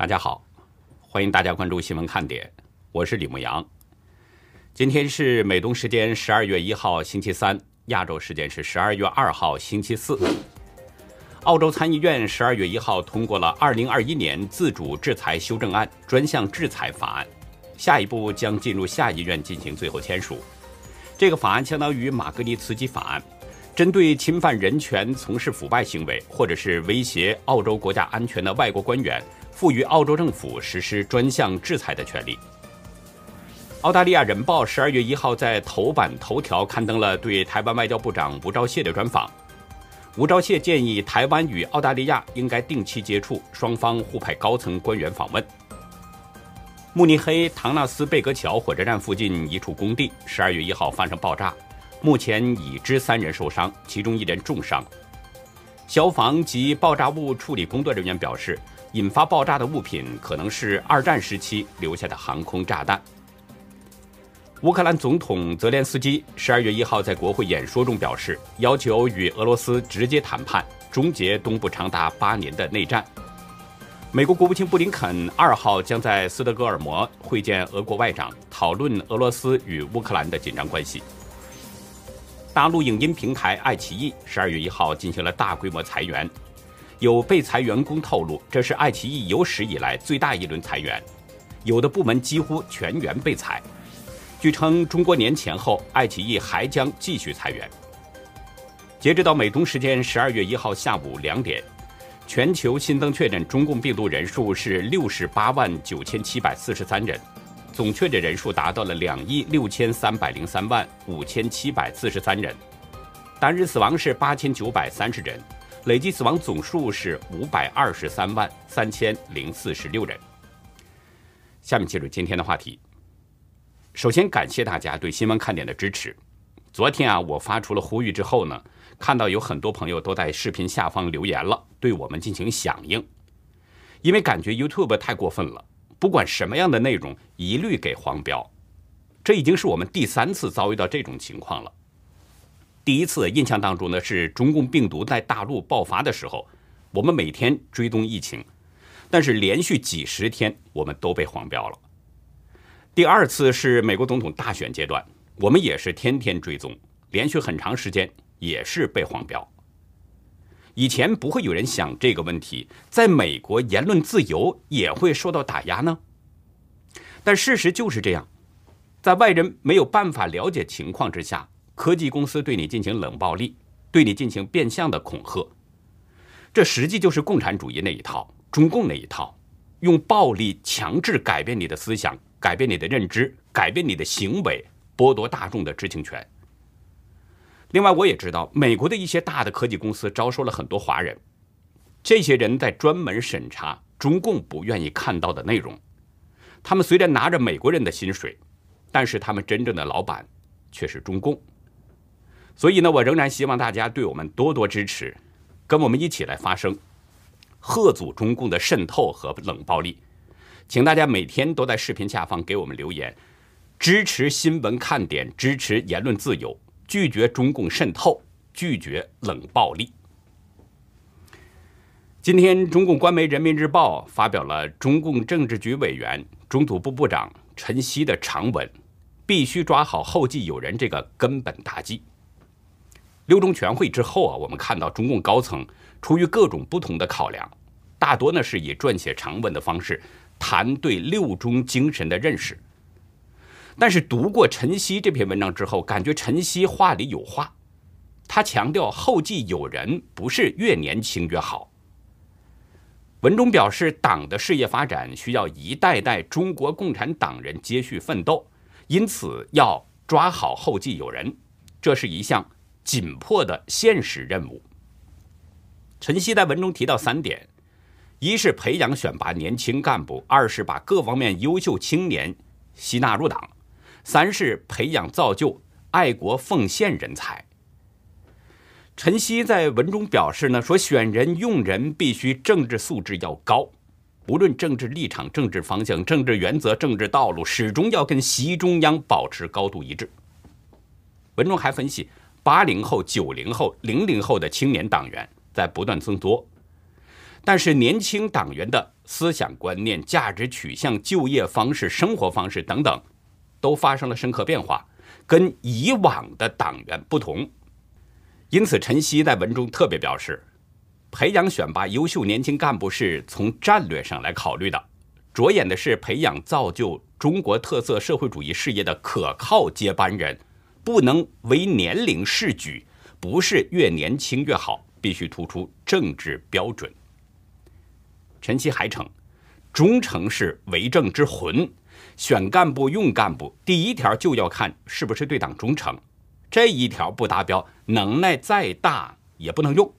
大家好，欢迎大家关注新闻看点，我是李牧阳。今天是美东时间十二月一号星期三，亚洲时间是十二月二号星期四。澳洲参议院十二月一号通过了二零二一年自主制裁修正案专项制裁法案，下一步将进入下议院进行最后签署。这个法案相当于马格尼茨基法案。针对侵犯人权、从事腐败行为或者是威胁澳洲国家安全的外国官员，赋予澳洲政府实施专项制裁的权利。澳大利亚人报十二月一号在头版头条刊登了对台湾外交部长吴钊燮的专访。吴钊燮建议台湾与澳大利亚应该定期接触，双方互派高层官员访问。慕尼黑唐纳斯贝格桥火车站附近一处工地十二月一号发生爆炸。目前已知三人受伤，其中一人重伤。消防及爆炸物处理工作人员表示，引发爆炸的物品可能是二战时期留下的航空炸弹。乌克兰总统泽连斯基十二月一号在国会演说中表示，要求与俄罗斯直接谈判，终结东部长达八年的内战。美国国务卿布林肯二号将在斯德哥尔摩会见俄国外长，讨论俄罗斯与乌克兰的紧张关系。大陆影音平台爱奇艺十二月一号进行了大规模裁员，有被裁员工透露，这是爱奇艺有史以来最大一轮裁员，有的部门几乎全员被裁。据称，中国年前后，爱奇艺还将继续裁员。截止到美东时间十二月一号下午两点，全球新增确诊中共病毒人数是六十八万九千七百四十三人。总确诊人数达到了两亿六千三百零三万五千七百四十三人，单日死亡是八千九百三十人，累计死亡总数是五百二十三万三千零四十六人。下面进入今天的话题。首先感谢大家对新闻看点的支持。昨天啊，我发出了呼吁之后呢，看到有很多朋友都在视频下方留言了，对我们进行响应，因为感觉 YouTube 太过分了。不管什么样的内容，一律给黄标，这已经是我们第三次遭遇到这种情况了。第一次印象当中呢，是中共病毒在大陆爆发的时候，我们每天追踪疫情，但是连续几十天我们都被黄标了。第二次是美国总统大选阶段，我们也是天天追踪，连续很长时间也是被黄标。以前不会有人想这个问题，在美国言论自由也会受到打压呢。但事实就是这样，在外人没有办法了解情况之下，科技公司对你进行冷暴力，对你进行变相的恐吓，这实际就是共产主义那一套，中共那一套，用暴力强制改变你的思想，改变你的认知，改变你的行为，剥夺大众的知情权。另外，我也知道美国的一些大的科技公司招收了很多华人，这些人在专门审查中共不愿意看到的内容。他们虽然拿着美国人的薪水，但是他们真正的老板却是中共。所以呢，我仍然希望大家对我们多多支持，跟我们一起来发声，贺阻中共的渗透和冷暴力。请大家每天都在视频下方给我们留言，支持新闻看点，支持言论自由。拒绝中共渗透，拒绝冷暴力。今天，中共官媒《人民日报》发表了中共政治局委员、中组部部长陈希的长文，必须抓好后继有人这个根本大计。六中全会之后啊，我们看到中共高层出于各种不同的考量，大多呢是以撰写长文的方式谈对六中精神的认识。但是读过陈曦这篇文章之后，感觉陈曦话里有话。他强调后继有人不是越年轻越好。文中表示，党的事业发展需要一代代中国共产党人接续奋斗，因此要抓好后继有人，这是一项紧迫的现实任务。陈曦在文中提到三点：一是培养选拔年轻干部；二是把各方面优秀青年吸纳入党。三是培养造就爱国奉献人才。陈曦在文中表示呢，说选人用人必须政治素质要高，无论政治立场、政治方向、政治原则、政治道路，始终要跟习中央保持高度一致。文中还分析，八零后、九零后、零零后的青年党员在不断增多，但是年轻党员的思想观念、价值取向、就业方式、生活方式等等，都发生了深刻变化，跟以往的党员不同。因此，陈希在文中特别表示，培养选拔优秀年轻干部是从战略上来考虑的，着眼的是培养造就中国特色社会主义事业的可靠接班人，不能为年龄试举，不是越年轻越好，必须突出政治标准。陈希还称，忠诚是为政之魂，选干部用干部，第一条就要看是不是对党忠诚，这一条不达标，能耐再大也不能用。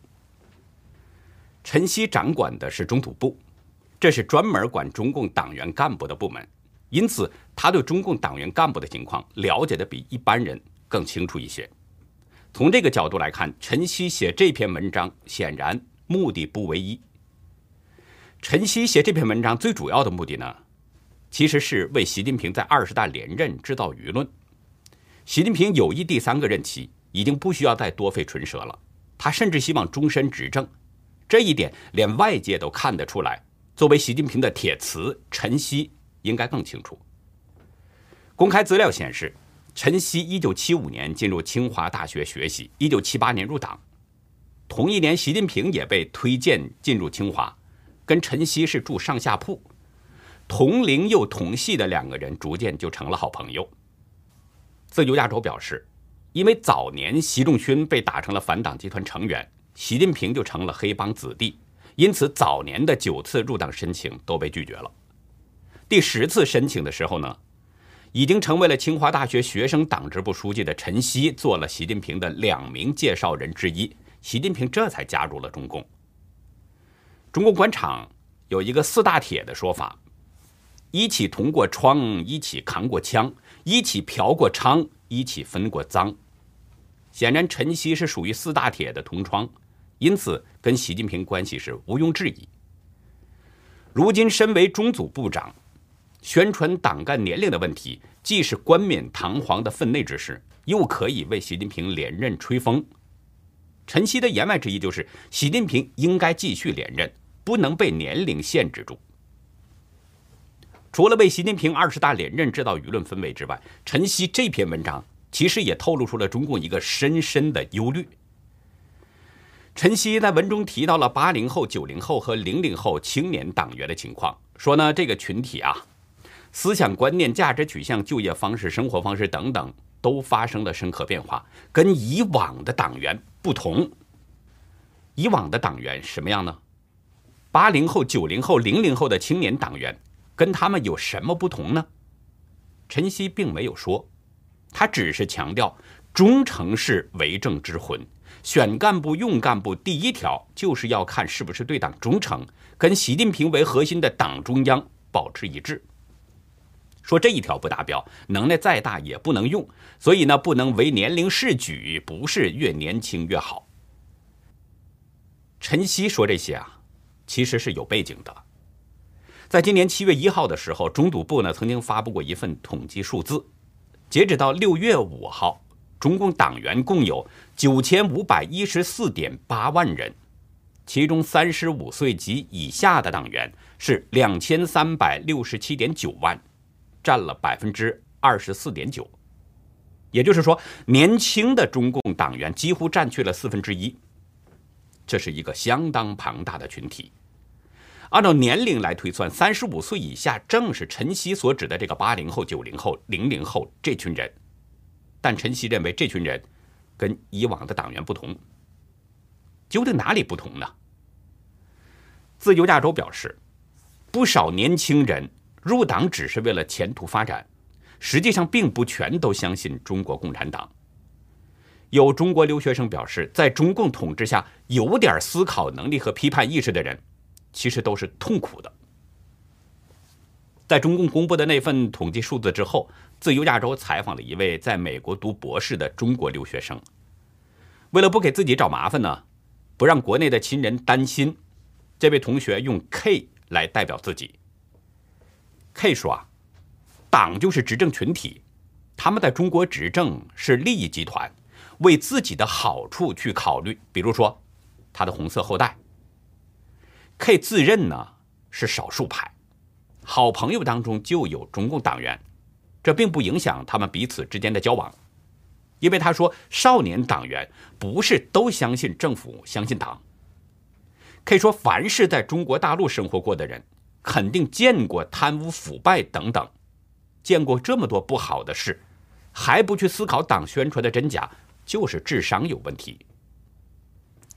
陈希掌管的是中组部，这是专门管中共党员干部的部门，因此他对中共党员干部的情况了解的比一般人更清楚一些。从这个角度来看，陈希写这篇文章显然目的不唯一。陈希写这篇文章最主要的目的呢，其实是为习近平在二十大连任制造舆论。习近平有意第三个任期，已经不需要再多费唇舌了。他甚至希望终身执政，这一点连外界都看得出来。作为习近平的铁磁，陈希应该更清楚。公开资料显示，陈希一九七五年进入清华大学学习，一九七八年入党。同一年，习近平也被推荐进入清华。跟陈希是住上下铺，同龄又同系的两个人逐渐就成了好朋友。自由亚洲表示，因为早年习仲勋被打成了反党集团成员，习近平就成了黑帮子弟，因此早年的九次入党申请都被拒绝了。第十次申请的时候呢，已经成为了清华大学学生党支部书记的陈希做了习近平的两名介绍人之一，习近平这才加入了中共。中共官场有一个四大铁的说法：一起同过窗，一起扛过枪，一起嫖过娼，一起分过赃。显然，陈希是属于四大铁的同窗，因此跟习近平关系是毋庸置疑。如今身为中组部长，宣传党干年龄的问题，既是冠冕堂皇的分内之事，又可以为习近平连任吹风。陈希的言外之意就是，习近平应该继续连任。不能被年龄限制住。除了为习近平二十大连任制造舆论氛围之外，陈希这篇文章其实也透露出了中共一个深深的忧虑。陈希在文中提到了八零后、九零后和零零后青年党员的情况，说呢这个群体啊，思想观念、价值取向、就业方式、生活方式等等都发生了深刻变化，跟以往的党员不同。以往的党员什么样呢？八零后、九零后、零零后的青年党员，跟他们有什么不同呢？陈希并没有说，他只是强调忠诚是为政之魂，选干部、用干部，第一条就是要看是不是对党忠诚，跟习近平为核心的党中央保持一致。说这一条不达标，能耐再大也不能用，所以呢，不能为年龄试举，不是越年轻越好。陈希说这些啊。其实是有背景的，在今年七月一号的时候，中组部呢曾经发布过一份统计数字，截止到六月五号，中共党员共有九千五百一十四点八万人，其中三十五岁及以下的党员是两千三百六十七点九万，占了百分之二十四点九，也就是说，年轻的中共党员几乎占据了四分之一，这是一个相当庞大的群体。按照年龄来推算，三十五岁以下正是陈希所指的这个八零后、九零后、零零后这群人。但陈希认为这群人跟以往的党员不同。究竟哪里不同呢？自由亚洲表示，不少年轻人入党只是为了前途发展，实际上并不全都相信中国共产党。有中国留学生表示，在中共统治下，有点思考能力和批判意识的人。其实都是痛苦的。在中共公布的那份统计数字之后，自由亚洲采访了一位在美国读博士的中国留学生。为了不给自己找麻烦呢，不让国内的亲人担心，这位同学用 K 来代表自己。K 说啊，党就是执政群体，他们在中国执政是利益集团，为自己的好处去考虑。比如说，他的红色后代。K 自认呢是少数派，好朋友当中就有中共党员，这并不影响他们彼此之间的交往，因为他说少年党员不是都相信政府、相信党。可以说，凡是在中国大陆生活过的人，肯定见过贪污腐败等等，见过这么多不好的事，还不去思考党宣传的真假，就是智商有问题。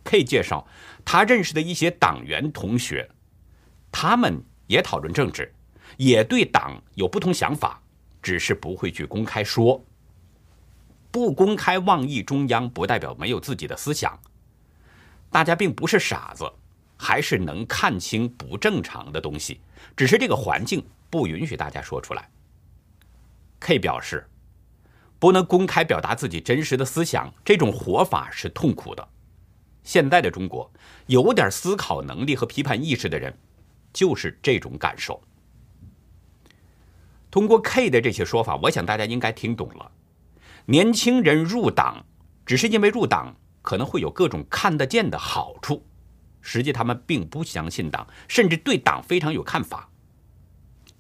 可以介绍他认识的一些党员同学，他们也讨论政治，也对党有不同想法，只是不会去公开说。不公开妄议中央，不代表没有自己的思想。大家并不是傻子。还是能看清不正常的东西，只是这个环境不允许大家说出来。K 表示，不能公开表达自己真实的思想，这种活法是痛苦的。现在的中国，有点思考能力和批判意识的人，就是这种感受。通过 K 的这些说法，我想大家应该听懂了。年轻人入党，只是因为入党可能会有各种看得见的好处。实际他们并不相信党，甚至对党非常有看法。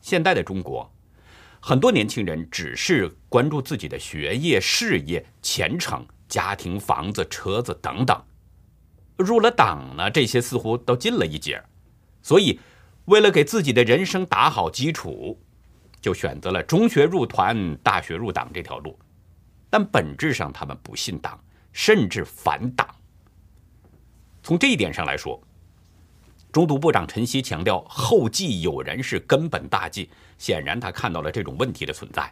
现在的中国，很多年轻人只是关注自己的学业、事业、前程、家庭、房子、车子等等。入了党呢，这些似乎都进了一截。所以，为了给自己的人生打好基础，就选择了中学入团、大学入党这条路。但本质上，他们不信党，甚至反党。从这一点上来说，中督部长陈希强调后继有人是根本大忌，显然他看到了这种问题的存在。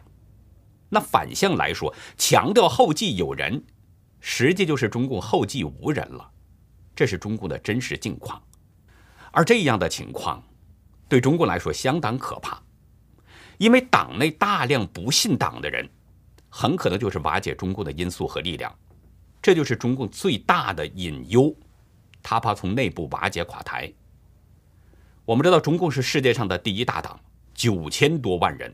那反向来说，强调后继有人，实际就是中共后继无人了，这是中共的真实境况。而这样的情况，对中共来说相当可怕，因为党内大量不信党的人，很可能就是瓦解中共的因素和力量，这就是中共最大的隐忧。他怕从内部瓦解垮台。我们知道，中共是世界上的第一大党，九千多万人，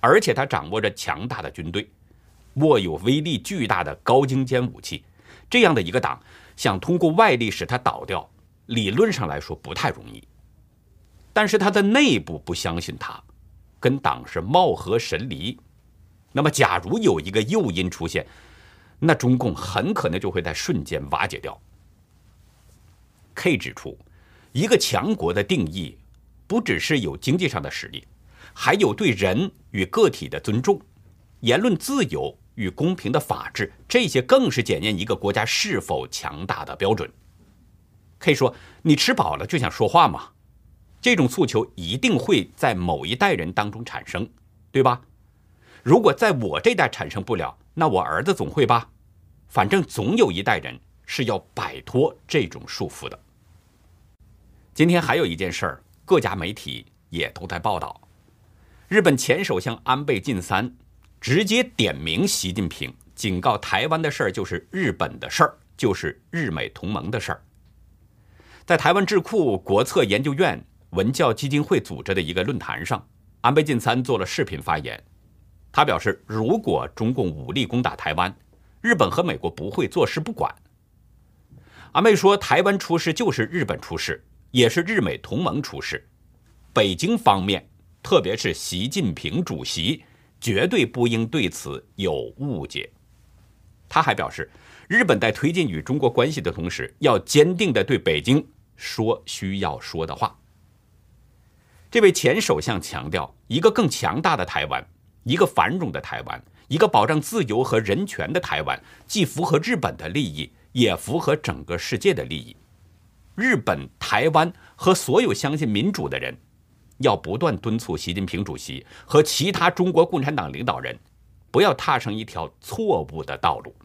而且他掌握着强大的军队，握有威力巨大的高精尖武器。这样的一个党，想通过外力使它倒掉，理论上来说不太容易。但是他的内部不相信他，跟党是貌合神离。那么，假如有一个诱因出现，那中共很可能就会在瞬间瓦解掉。K 指出，一个强国的定义不只是有经济上的实力，还有对人与个体的尊重、言论自由与公平的法治，这些更是检验一个国家是否强大的标准。可以说，你吃饱了就想说话吗？这种诉求一定会在某一代人当中产生，对吧？如果在我这代产生不了，那我儿子总会吧？反正总有一代人是要摆脱这种束缚的。今天还有一件事儿，各家媒体也都在报道。日本前首相安倍晋三直接点名习近平，警告台湾的事儿就是日本的事儿，就是日美同盟的事儿。在台湾智库国策研究院文教基金会组织的一个论坛上，安倍晋三做了视频发言。他表示，如果中共武力攻打台湾，日本和美国不会坐视不管。安倍说，台湾出事就是日本出事。也是日美同盟出事，北京方面，特别是习近平主席，绝对不应对此有误解。他还表示，日本在推进与中国关系的同时，要坚定地对北京说需要说的话。这位前首相强调，一个更强大的台湾，一个繁荣的台湾，一个保障自由和人权的台湾，既符合日本的利益，也符合整个世界的利益。日本、台湾和所有相信民主的人，要不断敦促习近平主席和其他中国共产党领导人，不要踏上一条错误的道路。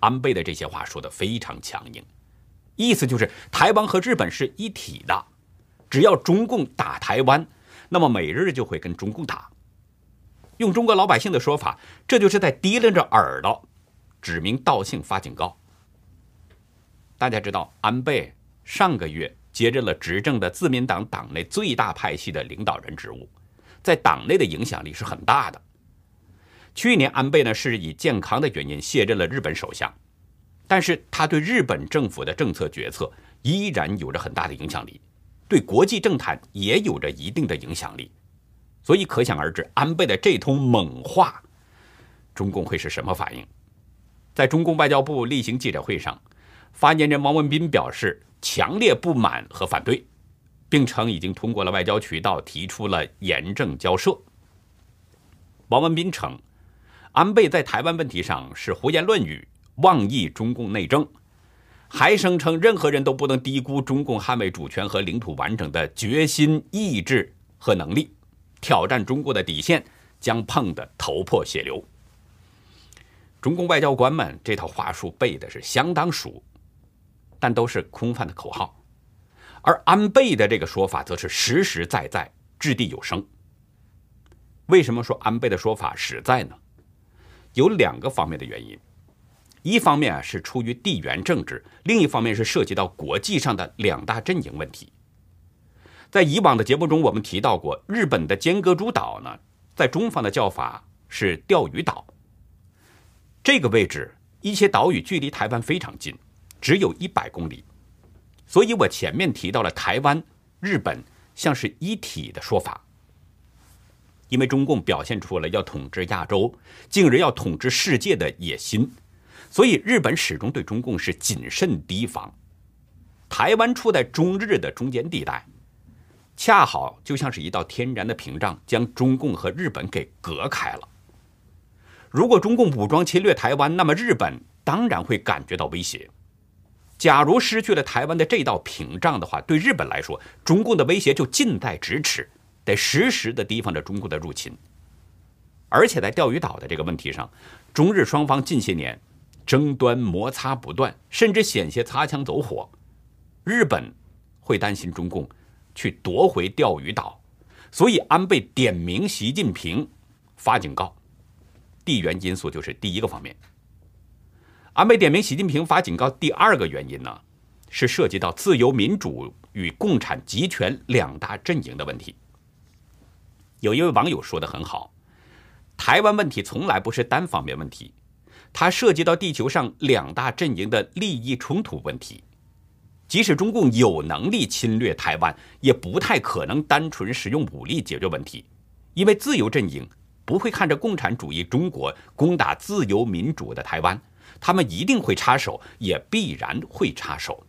安倍的这些话说的非常强硬，意思就是台湾和日本是一体的，只要中共打台湾，那么美日就会跟中共打。用中国老百姓的说法，这就是在提溜着耳朵，指名道姓发警告。大家知道，安倍上个月接任了执政的自民党党内最大派系的领导人职务，在党内的影响力是很大的。去年，安倍呢是以健康的原因卸任了日本首相，但是他对日本政府的政策决策依然有着很大的影响力，对国际政坛也有着一定的影响力。所以可想而知，安倍的这通猛话，中共会是什么反应？在中共外交部例行记者会上，发言人王文斌表示强烈不满和反对，并称已经通过了外交渠道提出了严正交涉。王文斌称，安倍在台湾问题上是胡言乱语，妄议中共内政，还声称任何人都不能低估中共捍卫主权和领土完整的决心、意志和能力。挑战中国的底线，将碰得头破血流。中共外交官们这套话术背的是相当熟，但都是空泛的口号。而安倍的这个说法则是实实在在、掷地有声。为什么说安倍的说法实在呢？有两个方面的原因。一方面啊是出于地缘政治，另一方面是涉及到国际上的两大阵营问题。在以往的节目中，我们提到过，日本的尖阁诸岛呢，在中方的叫法是钓鱼岛。这个位置，一些岛屿距离台湾非常近，只有一百公里。所以我前面提到了台湾、日本像是一体的说法。因为中共表现出了要统治亚洲、竟然要统治世界的野心，所以日本始终对中共是谨慎提防。台湾处在中日的中间地带。恰好就像是一道天然的屏障，将中共和日本给隔开了。如果中共武装侵略台湾，那么日本当然会感觉到威胁。假如失去了台湾的这道屏障的话，对日本来说，中共的威胁就近在咫尺，得时时的提防着中共的入侵。而且在钓鱼岛的这个问题上，中日双方近些年争端摩擦不断，甚至险些擦枪走火。日本会担心中共。去夺回钓鱼岛，所以安倍点名习近平发警告，地缘因素就是第一个方面。安倍点名习近平发警告，第二个原因呢，是涉及到自由民主与共产集权两大阵营的问题。有一位网友说的很好，台湾问题从来不是单方面问题，它涉及到地球上两大阵营的利益冲突问题。即使中共有能力侵略台湾，也不太可能单纯使用武力解决问题，因为自由阵营不会看着共产主义中国攻打自由民主的台湾，他们一定会插手，也必然会插手。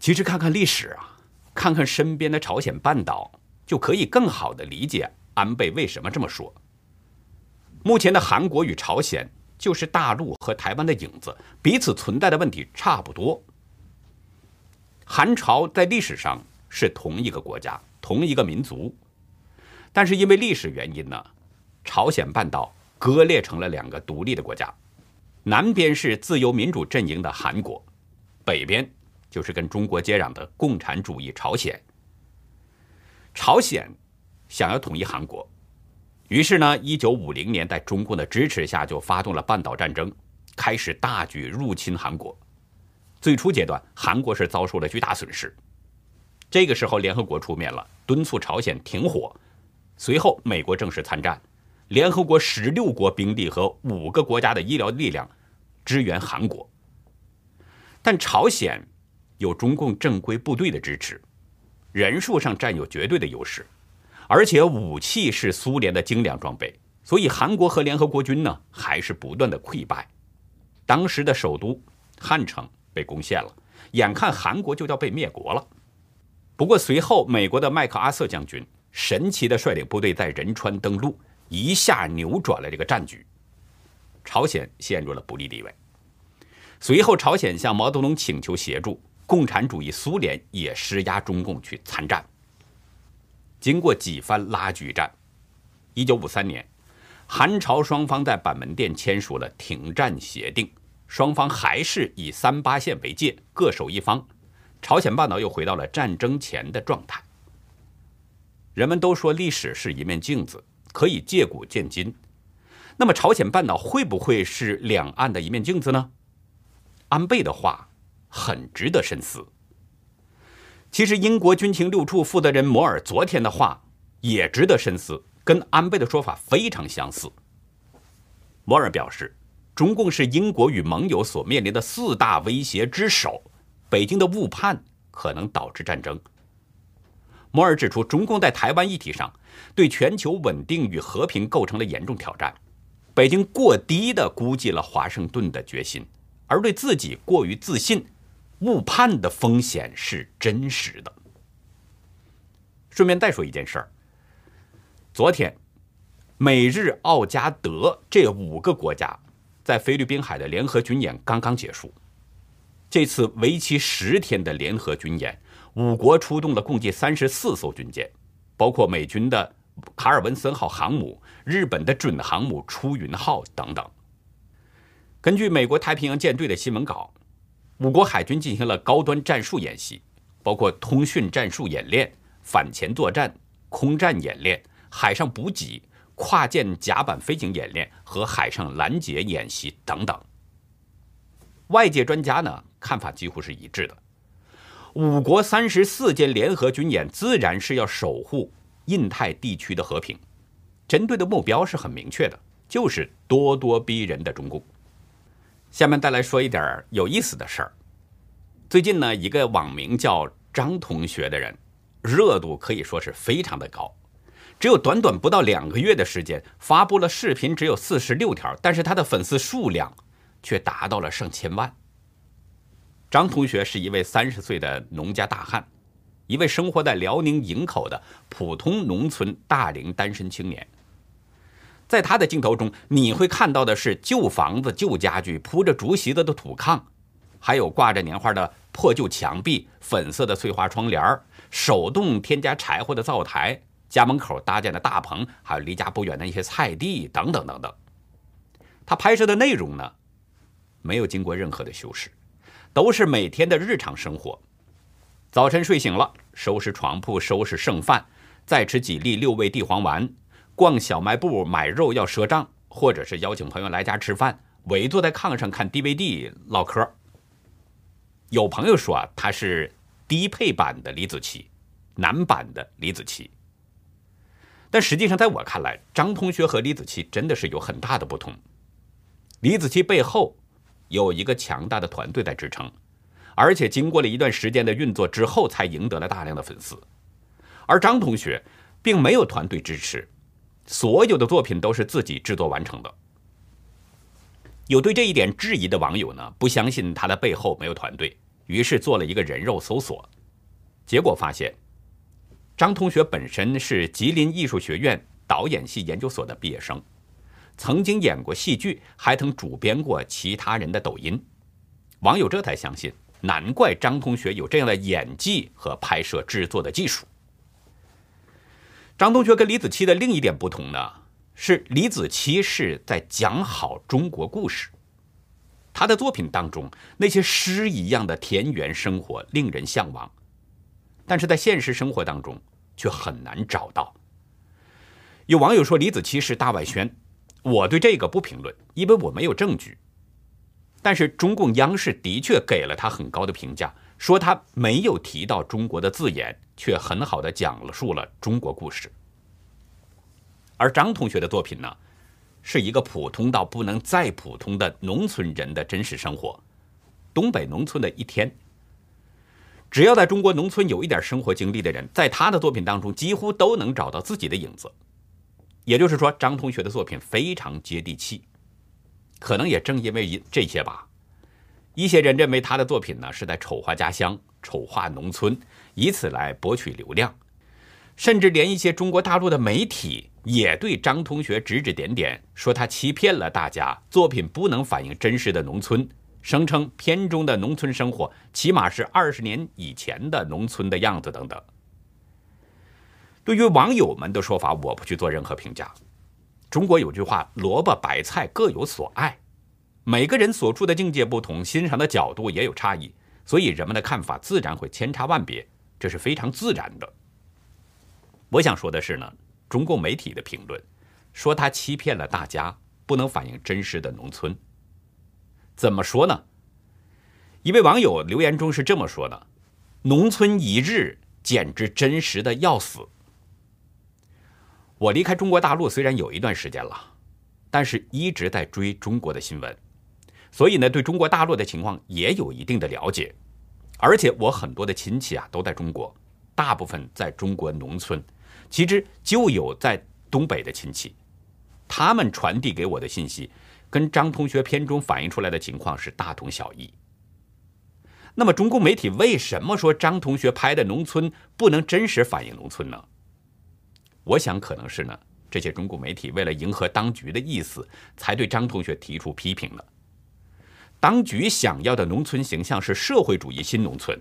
其实看看历史啊，看看身边的朝鲜半岛，就可以更好的理解安倍为什么这么说。目前的韩国与朝鲜。就是大陆和台湾的影子，彼此存在的问题差不多。韩朝在历史上是同一个国家、同一个民族，但是因为历史原因呢，朝鲜半岛割裂成了两个独立的国家，南边是自由民主阵营的韩国，北边就是跟中国接壤的共产主义朝鲜。朝鲜想要统一韩国。于是呢，一九五零年，在中共的支持下，就发动了半岛战争，开始大举入侵韩国。最初阶段，韩国是遭受了巨大损失。这个时候，联合国出面了，敦促朝鲜停火。随后，美国正式参战，联合国十六国兵力和五个国家的医疗力量支援韩国。但朝鲜有中共正规部队的支持，人数上占有绝对的优势。而且武器是苏联的精良装备，所以韩国和联合国军呢还是不断的溃败。当时的首都汉城被攻陷了，眼看韩国就要被灭国了。不过随后美国的麦克阿瑟将军神奇的率领部队在仁川登陆，一下扭转了这个战局，朝鲜陷入了不利地位。随后朝鲜向毛泽东请求协助，共产主义苏联也施压中共去参战。经过几番拉锯战，一九五三年，韩朝双方在板门店签署了停战协定，双方还是以三八线为界，各守一方，朝鲜半岛又回到了战争前的状态。人们都说历史是一面镜子，可以借古鉴今，那么朝鲜半岛会不会是两岸的一面镜子呢？安倍的话很值得深思。其实，英国军情六处负责人摩尔昨天的话也值得深思，跟安倍的说法非常相似。摩尔表示，中共是英国与盟友所面临的四大威胁之首，北京的误判可能导致战争。摩尔指出，中共在台湾议题上对全球稳定与和平构成了严重挑战。北京过低的估计了华盛顿的决心，而对自己过于自信、误判的风险是真实的。顺便再说一件事儿，昨天，美日澳加德这五个国家在菲律宾海的联合军演刚刚结束。这次为期十天的联合军演，五国出动了共计三十四艘军舰，包括美军的卡尔文森号航母、日本的准航母出云号等等。根据美国太平洋舰队的新闻稿，五国海军进行了高端战术演习，包括通讯战术演练、反潜作战、空战演练、海上补给、跨舰甲板飞行演练和海上拦截演习等等。外界专家呢？看法几乎是一致的。五国三十四舰联合军演自然是要守护印太地区的和平，针对的目标是很明确的，就是咄咄逼人的中共。下面再来说一点有意思的事儿。最近呢，一个网名叫张同学的人，热度可以说是非常的高。只有短短不到两个月的时间，发布了视频只有四十六条，但是他的粉丝数量却达到了上千万。张同学是一位三十岁的农家大汉，一位生活在辽宁营口的普通农村大龄单身青年。在他的镜头中，你会看到的是旧房子、旧家具、铺着竹席子的土炕，还有挂着年画的破旧墙壁、粉色的碎花窗帘手动添加柴火的灶台、家门口搭建的大棚，还有离家不远的一些菜地等等等等。他拍摄的内容呢，没有经过任何的修饰。都是每天的日常生活。早晨睡醒了，收拾床铺，收拾剩饭，再吃几粒六味地黄丸，逛小卖部买肉要赊账，或者是邀请朋友来家吃饭，围坐在炕上看 DVD 唠嗑。有朋友说啊，他是低配版的李子柒，男版的李子柒。但实际上，在我看来，张同学和李子柒真的是有很大的不同。李子柒背后。有一个强大的团队在支撑，而且经过了一段时间的运作之后，才赢得了大量的粉丝。而张同学并没有团队支持，所有的作品都是自己制作完成的。有对这一点质疑的网友呢，不相信他的背后没有团队，于是做了一个人肉搜索，结果发现，张同学本身是吉林艺术学院导演系研究所的毕业生。曾经演过戏剧，还曾主编过其他人的抖音，网友这才相信，难怪张同学有这样的演技和拍摄制作的技术。张同学跟李子柒的另一点不同呢，是李子柒是在讲好中国故事，他的作品当中那些诗一样的田园生活令人向往，但是在现实生活当中却很难找到。有网友说李子柒是大外宣。我对这个不评论，因为我没有证据。但是中共央视的确给了他很高的评价，说他没有提到中国的字眼，却很好的讲述了中国故事。而张同学的作品呢，是一个普通到不能再普通的农村人的真实生活，东北农村的一天。只要在中国农村有一点生活经历的人，在他的作品当中几乎都能找到自己的影子。也就是说，张同学的作品非常接地气，可能也正因为这些吧，一些人认为他的作品呢是在丑化家乡、丑化农村，以此来博取流量，甚至连一些中国大陆的媒体也对张同学指指点点，说他欺骗了大家，作品不能反映真实的农村，声称片中的农村生活起码是二十年以前的农村的样子等等。对于网友们的说法，我不去做任何评价。中国有句话：“萝卜白菜各有所爱。”每个人所处的境界不同，欣赏的角度也有差异，所以人们的看法自然会千差万别，这是非常自然的。我想说的是呢，中共媒体的评论说他欺骗了大家，不能反映真实的农村。怎么说呢？一位网友留言中是这么说的：“农村一日简直真实的要死。”我离开中国大陆虽然有一段时间了，但是一直在追中国的新闻，所以呢，对中国大陆的情况也有一定的了解。而且我很多的亲戚啊都在中国，大部分在中国农村，其实就有在东北的亲戚，他们传递给我的信息，跟张同学片中反映出来的情况是大同小异。那么，中共媒体为什么说张同学拍的农村不能真实反映农村呢？我想，可能是呢，这些中共媒体为了迎合当局的意思，才对张同学提出批评了。当局想要的农村形象是社会主义新农村，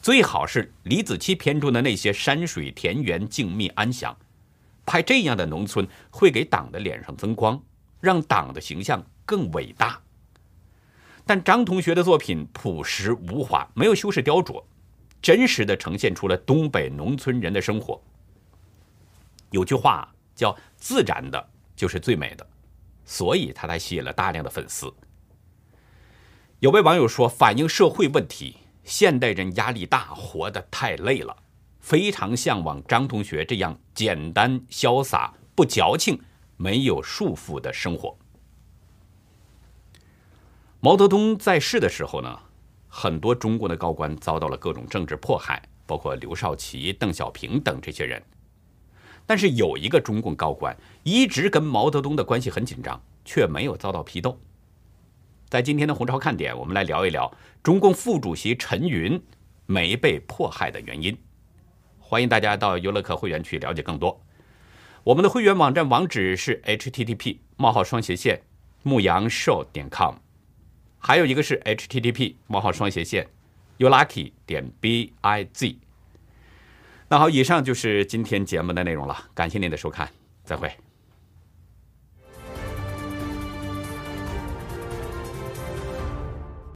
最好是李子柒片中的那些山水田园静谧安详。拍这样的农村会给党的脸上增光，让党的形象更伟大。但张同学的作品朴实无华，没有修饰雕琢，真实的呈现出了东北农村人的生活。有句话叫“自然的就是最美的”，所以他才吸引了大量的粉丝。有位网友说：“反映社会问题，现代人压力大，活得太累了，非常向往张同学这样简单潇洒、不矫情、没有束缚的生活。”毛泽东在世的时候呢，很多中国的高官遭到了各种政治迫害，包括刘少奇、邓小平等这些人。但是有一个中共高官一直跟毛泽东的关系很紧张，却没有遭到批斗。在今天的红潮看点，我们来聊一聊中共副主席陈云没被迫害的原因。欢迎大家到优乐客会员去了解更多。我们的会员网站网址是 http: 冒号双斜线牧羊兽点 com，还有一个是 http: 冒号双斜线 youlucky 点 biz。那好，以上就是今天节目的内容了，感谢您的收看，再会。